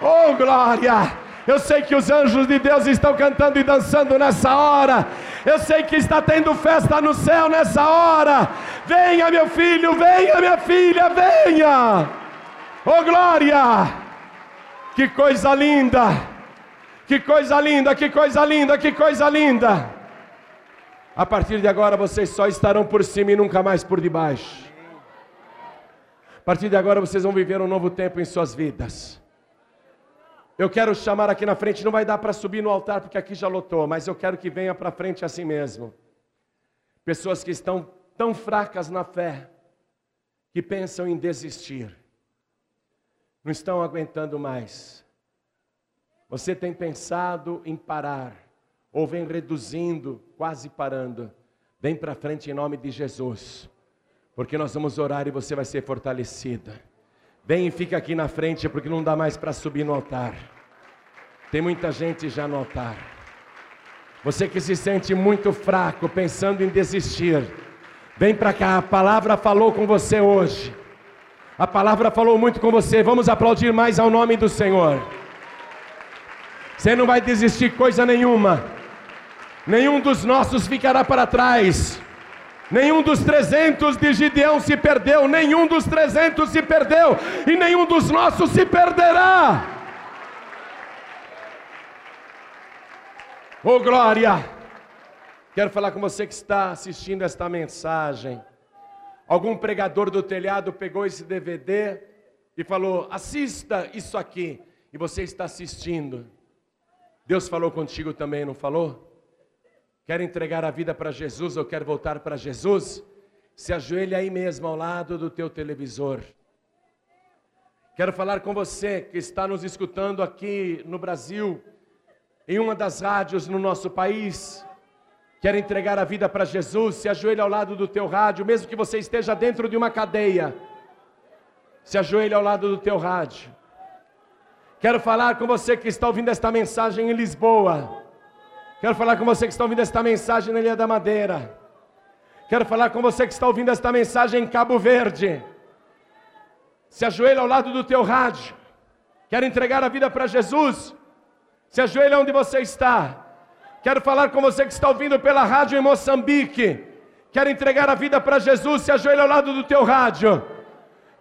Oh glória! Eu sei que os anjos de Deus estão cantando e dançando nessa hora. Eu sei que está tendo festa no céu nessa hora. Venha, meu filho, venha, minha filha, venha. Oh glória! Que coisa linda! Que coisa linda, que coisa linda, que coisa linda! A partir de agora vocês só estarão por cima e nunca mais por debaixo. A partir de agora vocês vão viver um novo tempo em suas vidas. Eu quero chamar aqui na frente, não vai dar para subir no altar porque aqui já lotou, mas eu quero que venha para frente assim mesmo. Pessoas que estão tão fracas na fé que pensam em desistir, não estão aguentando mais. Você tem pensado em parar, ou vem reduzindo, quase parando. Vem para frente em nome de Jesus, porque nós vamos orar e você vai ser fortalecida. Vem e fica aqui na frente, porque não dá mais para subir no altar. Tem muita gente já no altar. Você que se sente muito fraco, pensando em desistir, vem para cá. A palavra falou com você hoje. A palavra falou muito com você. Vamos aplaudir mais ao nome do Senhor. Você não vai desistir coisa nenhuma. Nenhum dos nossos ficará para trás. Nenhum dos 300 de Gideão se perdeu, nenhum dos 300 se perdeu, e nenhum dos nossos se perderá. Oh glória! Quero falar com você que está assistindo esta mensagem. Algum pregador do telhado pegou esse DVD e falou: assista isso aqui, e você está assistindo. Deus falou contigo também, não falou? Quer entregar a vida para Jesus ou quer voltar para Jesus? Se ajoelhe aí mesmo ao lado do teu televisor. Quero falar com você que está nos escutando aqui no Brasil, em uma das rádios no nosso país. Quer entregar a vida para Jesus? Se ajoelhe ao lado do teu rádio, mesmo que você esteja dentro de uma cadeia. Se ajoelhe ao lado do teu rádio. Quero falar com você que está ouvindo esta mensagem em Lisboa. Quero falar com você que está ouvindo esta mensagem na Ilha da Madeira. Quero falar com você que está ouvindo esta mensagem em Cabo Verde. Se ajoelha ao lado do teu rádio. Quero entregar a vida para Jesus. Se ajoelha onde você está. Quero falar com você que está ouvindo pela rádio em Moçambique. Quero entregar a vida para Jesus. Se ajoelha ao lado do teu rádio.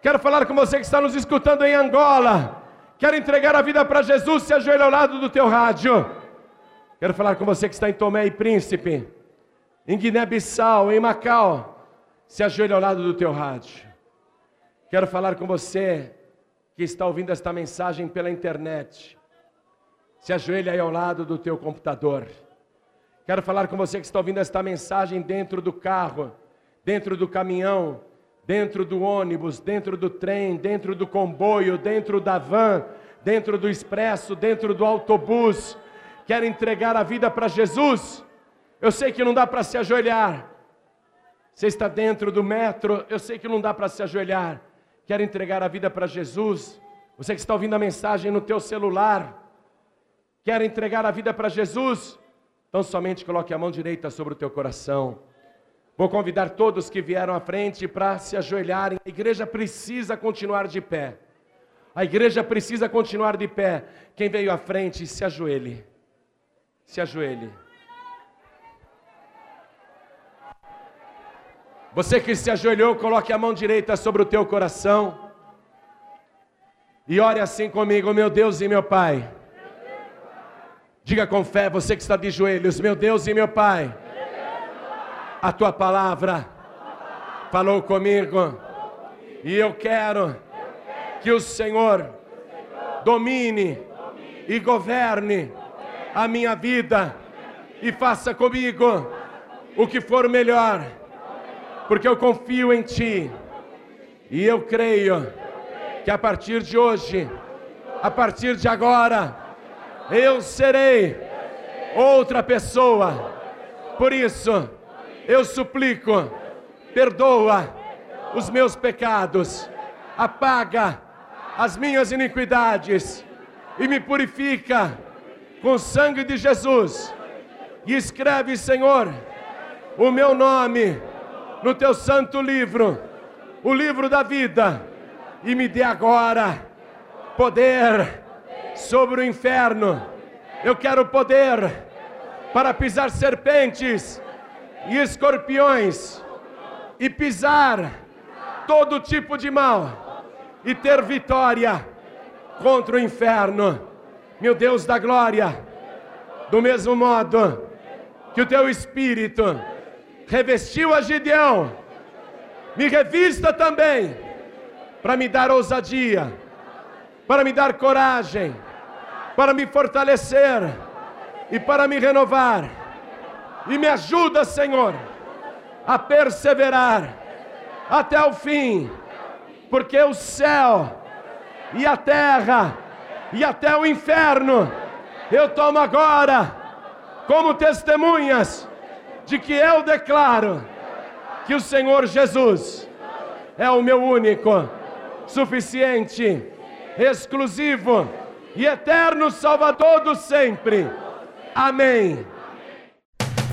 Quero falar com você que está nos escutando em Angola. Quero entregar a vida para Jesus. Se ajoelha ao lado do teu rádio. Quero falar com você que está em Tomé e Príncipe, em Guiné-Bissau, em Macau. Se ajoelhe ao lado do teu rádio. Quero falar com você que está ouvindo esta mensagem pela internet. Se ajoelhe aí ao lado do teu computador. Quero falar com você que está ouvindo esta mensagem dentro do carro, dentro do caminhão, dentro do ônibus, dentro do trem, dentro do comboio, dentro da van, dentro do expresso, dentro do autobus quer entregar a vida para Jesus, eu sei que não dá para se ajoelhar. Você está dentro do metro, eu sei que não dá para se ajoelhar. Quer entregar a vida para Jesus? Você que está ouvindo a mensagem no teu celular, quer entregar a vida para Jesus? Então somente coloque a mão direita sobre o teu coração. Vou convidar todos que vieram à frente para se ajoelharem. A igreja precisa continuar de pé. A igreja precisa continuar de pé. Quem veio à frente, se ajoelhe. Se ajoelhe. Você que se ajoelhou, coloque a mão direita sobre o teu coração. E ore assim comigo, meu Deus e meu Pai. Diga com fé, você que está de joelhos, meu Deus e meu Pai. A tua palavra falou comigo. E eu quero que o Senhor domine e governe a minha vida e faça comigo o que for melhor, porque eu confio em Ti e eu creio que a partir de hoje, a partir de agora, eu serei outra pessoa. Por isso, eu suplico, perdoa os meus pecados, apaga as minhas iniquidades e me purifica com o sangue de Jesus. E escreve, Senhor, o meu nome no teu santo livro, o livro da vida, e me dê agora poder sobre o inferno. Eu quero poder para pisar serpentes e escorpiões e pisar todo tipo de mal e ter vitória contra o inferno. Meu Deus da glória, do mesmo modo que o teu espírito revestiu a Gideão, me revista também para me dar ousadia, para me dar coragem, para me fortalecer e para me renovar. E me ajuda, Senhor, a perseverar até o fim, porque o céu e a terra e até o inferno eu tomo agora como testemunhas de que eu declaro que o Senhor Jesus é o meu único, suficiente, exclusivo e eterno Salvador do sempre. Amém.